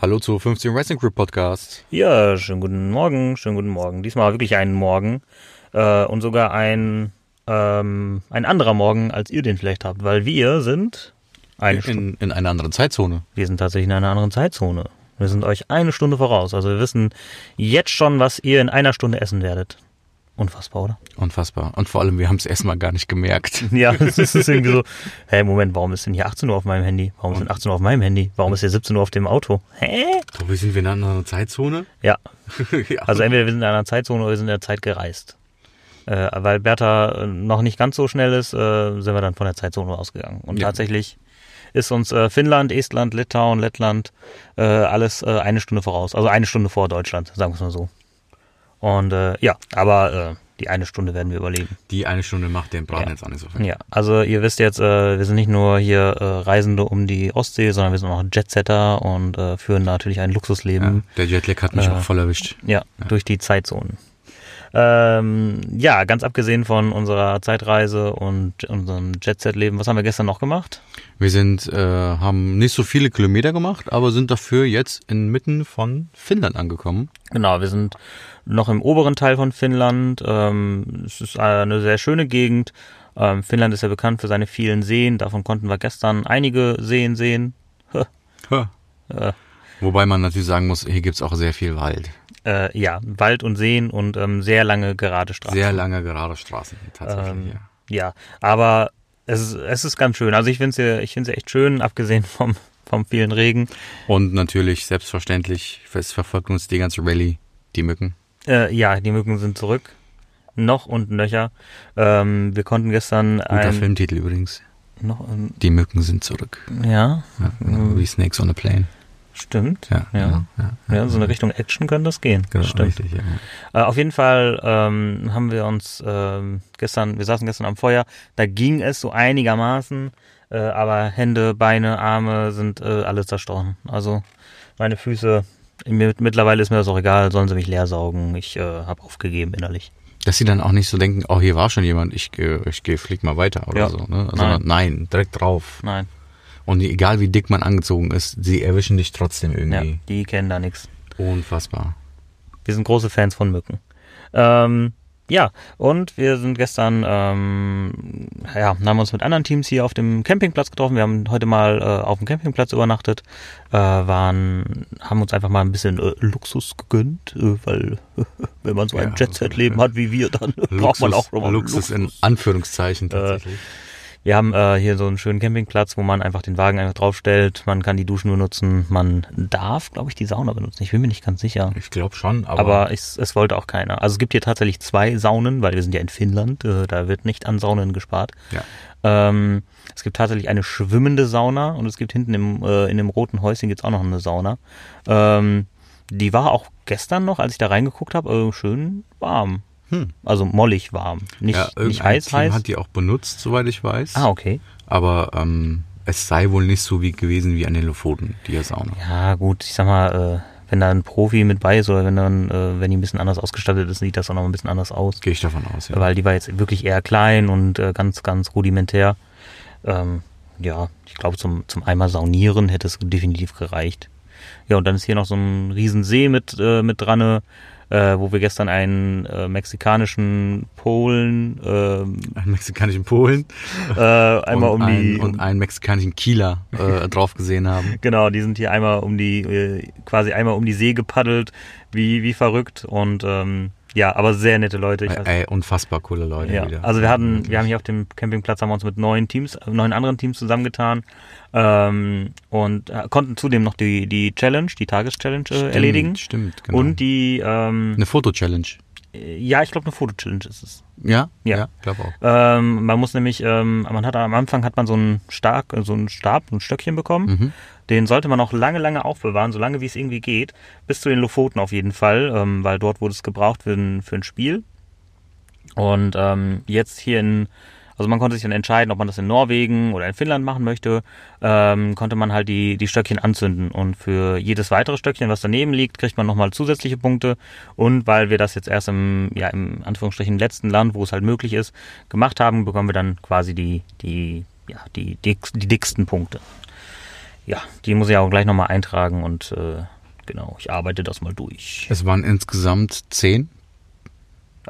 Hallo zu 15 Wrestling Group Podcast. Ja, schönen guten Morgen, schönen guten Morgen. Diesmal wirklich einen Morgen äh, und sogar ein, ähm, ein anderer Morgen, als ihr den vielleicht habt, weil wir sind eine in, in einer anderen Zeitzone. Wir sind tatsächlich in einer anderen Zeitzone. Wir sind euch eine Stunde voraus. Also wir wissen jetzt schon, was ihr in einer Stunde essen werdet. Unfassbar, oder? Unfassbar. Und vor allem, wir haben es erstmal gar nicht gemerkt. Ja, es ist irgendwie so, hey, Moment, warum ist denn hier 18 Uhr auf meinem Handy? Warum ist denn 18 Uhr auf meinem Handy? Warum ist hier 17 Uhr auf dem Auto? Hä? Tobi, sind wir in einer anderen Zeitzone? Ja. ja. Also entweder wir sind in einer Zeitzone oder wir sind in der Zeit gereist. Äh, weil Bertha äh, noch nicht ganz so schnell ist, äh, sind wir dann von der Zeitzone ausgegangen. Und Ja. tatsächlich ist uns äh, Finnland, Estland, Litauen, Lettland äh, alles äh, eine Stunde voraus. Also eine Stunde vor Deutschland, sagen wir es mal so. Und äh, ja, aber äh, die eine Stunde werden wir überleben. Die eine Stunde macht den Braten Ja. jetzt auch nicht so viel. Ja, also ihr wisst jetzt, äh, wir sind nicht nur hier äh, Reisende um die Ostsee, sondern wir sind auch Jetsetter und äh, führen natürlich ein Ja, Luxusleben. der Jetlag hat mich Äh, auch voll erwischt. Ja, durch die Zeitzonen. Ähm, ja, ganz abgesehen von unserer Zeitreise und unserem Jet-Set-Leben, was haben wir gestern noch gemacht? Wir sind, äh, haben nicht so viele Kilometer gemacht, aber sind dafür jetzt inmitten von Finnland angekommen. Genau, wir sind noch im oberen Teil von Finnland. Ähm, es ist eine sehr schöne Gegend. Ähm, Finnland ist ja bekannt für seine vielen Seen. Davon konnten wir gestern einige Seen sehen. Ha. Äh, Wobei man natürlich sagen muss, hier gibt's auch sehr viel Wald. Äh, ja, Wald und Seen und ähm, sehr lange gerade Straßen. Sehr lange gerade Straßen tatsächlich. Ähm, ja. Ja, aber es ist, es ist ganz schön. Also ich finde es ja, ich finde es echt schön, abgesehen vom, vom vielen Regen. Und natürlich, selbstverständlich, es verfolgt uns die ganze Rallye, die Mücken. Äh, ja, die Mücken sind zurück. Noch und nöcher. Ähm, wir konnten gestern Guter ein, Filmtitel übrigens. noch Die Mücken sind zurück. ja, Ja, genau, wie Snakes on a Plane. Stimmt. Ja, Ja. genau, ja, Ja, so eine Richtung Action könnte das gehen. genau, stimmt. richtig. Ja. Äh, auf jeden Fall ähm, haben wir uns ähm, gestern, wir saßen gestern am Feuer, da ging es so einigermaßen, äh, aber Hände, Beine, Arme sind äh, alle zerstochen. Also meine Füße, mir, mittlerweile ist mir das auch egal, sollen sie mich leer saugen. Ich äh, habe aufgegeben innerlich. Dass sie dann auch nicht so denken, oh, hier war schon jemand, ich, ich geh, flieg mal weiter oder Ja. so. Ne? Sondern nein, direkt drauf. Nein, Und egal wie dick man angezogen ist, sie erwischen dich trotzdem ja, irgendwie. die kennen da nichts. Unfassbar. Wir sind große Fans von Mücken. Ähm, ja, und wir sind gestern, ähm, ja, haben uns mit anderen Teams hier auf dem Campingplatz getroffen. Wir haben heute mal äh, auf dem Campingplatz übernachtet, äh, waren, haben uns einfach mal ein bisschen äh, Luxus gegönnt, äh, weil wenn man so ein Ja, Jet-Set-Leben hat wie wir, dann braucht man auch noch mal Luxus in Anführungszeichen tatsächlich. Wir haben äh, hier so einen schönen Campingplatz, wo man einfach den Wagen einfach draufstellt. Man kann die Duschen benutzen. Man darf, glaube ich, die Sauna benutzen. Ich bin mir nicht ganz sicher. ich glaube schon, aber, Aber es, es wollte auch keiner. Also es gibt hier tatsächlich zwei Saunen, weil wir sind ja in Finnland, äh, da wird nicht an Saunen gespart. ja. Ähm, es gibt tatsächlich eine schwimmende Sauna und es gibt hinten im, äh, in dem roten Häuschen gibt's auch noch eine Sauna. Ähm, die war auch gestern noch, als ich da reingeguckt habe, äh, schön warm. Hm. Also mollig warm. Nicht, ja, nicht heiß, Team heiß. hat die auch benutzt, soweit ich weiß. Ah, okay. Aber ähm, es sei wohl nicht so wie gewesen wie an den Lofoten, die Sauna. Ja, gut, ich sag mal, äh, wenn da ein Profi mit bei ist oder wenn dann, äh, wenn die ein bisschen anders ausgestattet ist, sieht das auch noch ein bisschen anders aus. Gehe ich davon aus, ja. weil die war jetzt wirklich eher klein und äh, ganz, ganz rudimentär. Ähm, ja, ich glaube, zum, zum einmal saunieren hätte es definitiv gereicht. Ja, und dann ist hier noch so ein Riesensee mit, äh, mit dran, äh, wo wir gestern einen äh, mexikanischen Polen ähm, einen mexikanischen Polen äh, einmal und, um die. und einen mexikanischen Kieler äh, drauf gesehen haben. Genau, die sind hier einmal um die, äh, quasi einmal um die See gepaddelt, wie, wie verrückt und ähm, ja, aber sehr nette Leute. Ich weiß, Ey, unfassbar coole Leute Ja, wieder. also wir hatten, wir haben hier auf dem Campingplatz haben wir uns mit neun Teams, äh, neun anderen Teams zusammengetan ähm, und äh, konnten zudem noch die die Challenge, die Tageschallenge äh, erledigen Stimmt, genau. und die ähm, eine Foto-Challenge. Äh, ja, ich glaube eine Foto-Challenge ist es. Ja? Ja. Ja, glaube auch. Ähm, man muss nämlich, ähm, man hat am Anfang hat man so einen Stark, so einen Stab, ein Stöckchen bekommen. Mhm. Den sollte man auch lange, lange aufbewahren, so lange wie es irgendwie geht, bis zu den Lofoten auf jeden Fall, ähm, weil dort wurde es gebraucht für ein, für ein Spiel. Und ähm, jetzt hier in, also man konnte sich dann entscheiden, ob man das in Norwegen oder in Finnland machen möchte, ähm, konnte man halt die, die Stöckchen anzünden. Und für jedes weitere Stöckchen, was daneben liegt, kriegt man nochmal zusätzliche Punkte. Und weil wir das jetzt erst im, ja, im Anführungsstrichen letzten Land, wo es halt möglich ist, gemacht haben, bekommen wir dann quasi die, die, ja, die, die, die dicksten Punkte. ja, die muss ich auch gleich nochmal eintragen und äh, genau, ich arbeite das mal durch. Es waren insgesamt zehn.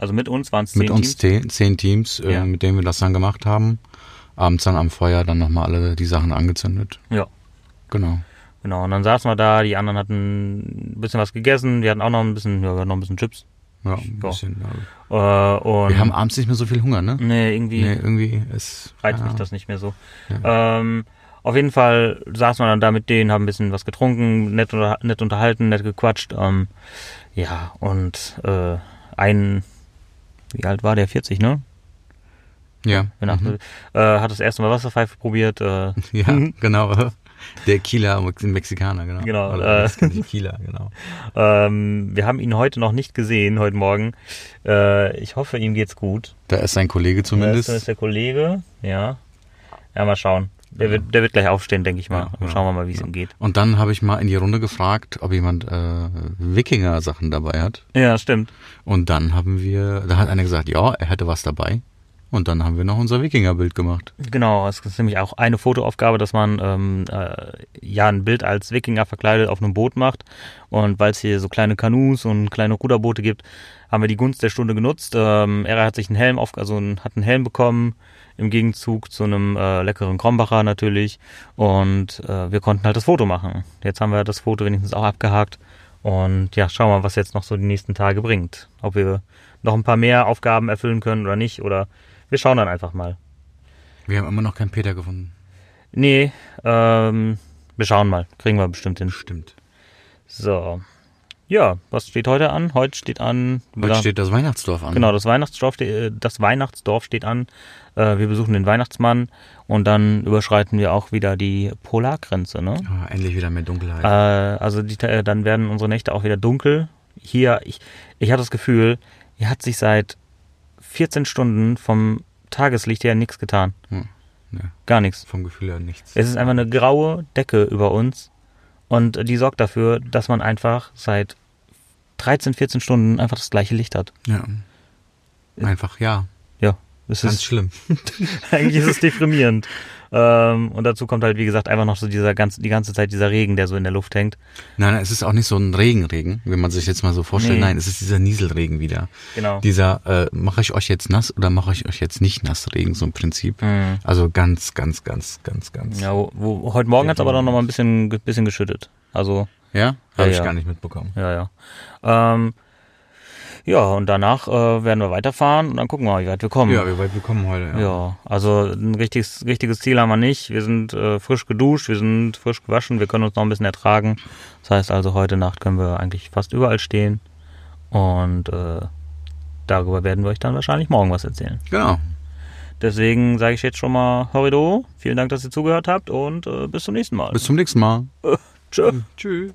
Also mit uns waren es zehn Mit uns Teams. zehn, zehn Teams, äh, Ja. mit denen wir das dann gemacht haben. Abends dann am Feuer dann nochmal alle die Sachen angezündet. Ja, Genau. genau. Und dann saßen wir da, die anderen hatten ein bisschen was gegessen, wir hatten auch noch ein bisschen, ja, noch ein bisschen Chips. Ja, ein Ja. bisschen. Ja. Äh, und Wir haben abends nicht mehr so viel Hunger, ne? nee, irgendwie Nee, irgendwie ist. reizt keine mich das nicht mehr so. Ähm, auf jeden Fall saßen wir dann da mit denen, haben ein bisschen was getrunken, nett, unter, nett unterhalten, nett gequatscht. Ähm, ja, und äh, ein, wie alt war der? 40, ne? Ja. Mhm. äh, hat das erste Mal Wasserpfeife probiert. Äh, Ja, genau. Der Kieler, Mexikaner, genau. Genau, Oder äh. Kieler, genau. ähm, wir haben ihn heute noch nicht gesehen, heute Morgen. Äh, ich hoffe, ihm geht's gut. Da ist sein Kollege zumindest. Das ist der Kollege, ja. Ja, mal schauen. Der wird, der wird gleich aufstehen, denke ich mal. Ja, ja. Schauen wir mal, wie es ihm geht. Und dann habe ich mal in die Runde gefragt, ob jemand äh, Wikinger-Sachen dabei hat. Ja, stimmt. Und dann haben wir, da hat einer gesagt, ja, er hätte was dabei. Und dann haben wir noch unser Wikinger-Bild gemacht. Genau, es ist nämlich auch eine Fotoaufgabe, dass man ähm, äh, ja ein Bild als Wikinger verkleidet auf einem Boot macht. Und weil es hier so kleine Kanus und kleine Ruderboote gibt, haben wir die Gunst der Stunde genutzt. Ähm, er hat sich einen Helm auf, also einen- hat einen Helm bekommen im Gegenzug zu einem äh, leckeren Krombacher natürlich. Und äh, wir konnten halt das Foto machen. Jetzt haben wir das Foto wenigstens auch abgehakt. Und ja, schauen wir mal, was jetzt noch so die nächsten Tage bringt. Ob wir noch ein paar mehr Aufgaben erfüllen können oder nicht. Oder wir schauen dann einfach mal. Wir haben immer noch keinen Peter gefunden. Nee, ähm, wir schauen mal. Kriegen wir bestimmt hin. Stimmt. So. Ja, was steht heute an? Heute steht an. Heute steht das Weihnachtsdorf an. Genau, das Weihnachtsdorf, äh, das Weihnachtsdorf steht an. Äh, wir besuchen den Weihnachtsmann und dann überschreiten wir auch wieder die Polargrenze, ne? Ah, endlich wieder mehr Dunkelheit. Äh, also die, dann werden unsere Nächte auch wieder dunkel. Hier, ich, ich hatte das Gefühl, hier hat sich seit 14 Stunden vom Tageslicht her nichts getan. Hm, ne. Gar nichts. Vom Gefühl her nichts. Es ist einfach eine graue Decke über uns und die sorgt dafür, dass man einfach seit 13, 14 Stunden einfach das gleiche Licht hat. Ja. Einfach, ja. Es Ganz ist, schlimm. eigentlich ist es deprimierend. Ähm, und dazu kommt halt, wie gesagt, einfach noch so dieser ganze, die ganze Zeit dieser Regen, der so in der Luft hängt. Nein, nein, es ist auch nicht so ein Regenregen, wenn man sich jetzt mal so vorstellt. Nee. Nein, es ist dieser Nieselregen wieder. Genau. Dieser, äh, mache ich euch jetzt nass oder mache ich euch jetzt nicht nass Regen, so im Prinzip. Mhm. Also ganz, ganz, ganz, ganz, ganz. Ja, wo, wo, heute Morgen hat es aber dann noch mal ein bisschen, bisschen geschüttet. Also, Ja? Habe Ja, ich ja. gar nicht mitbekommen. ja, ja. Ähm, ja, und danach äh, werden wir weiterfahren und dann gucken wir mal, wie weit wir kommen. Ja, wie weit wir kommen heute. Ja, also ein richtiges, richtiges Ziel haben wir nicht. Wir sind äh, frisch geduscht, wir sind frisch gewaschen, wir können uns noch ein bisschen ertragen. Das heißt also, heute Nacht können wir eigentlich fast überall stehen. Und äh, darüber werden wir euch dann wahrscheinlich morgen was erzählen. Genau. Deswegen sage ich jetzt schon mal Horrido. Vielen Dank, dass ihr zugehört habt und äh, bis zum nächsten Mal. Bis zum nächsten Mal. Tschö. Tschüss.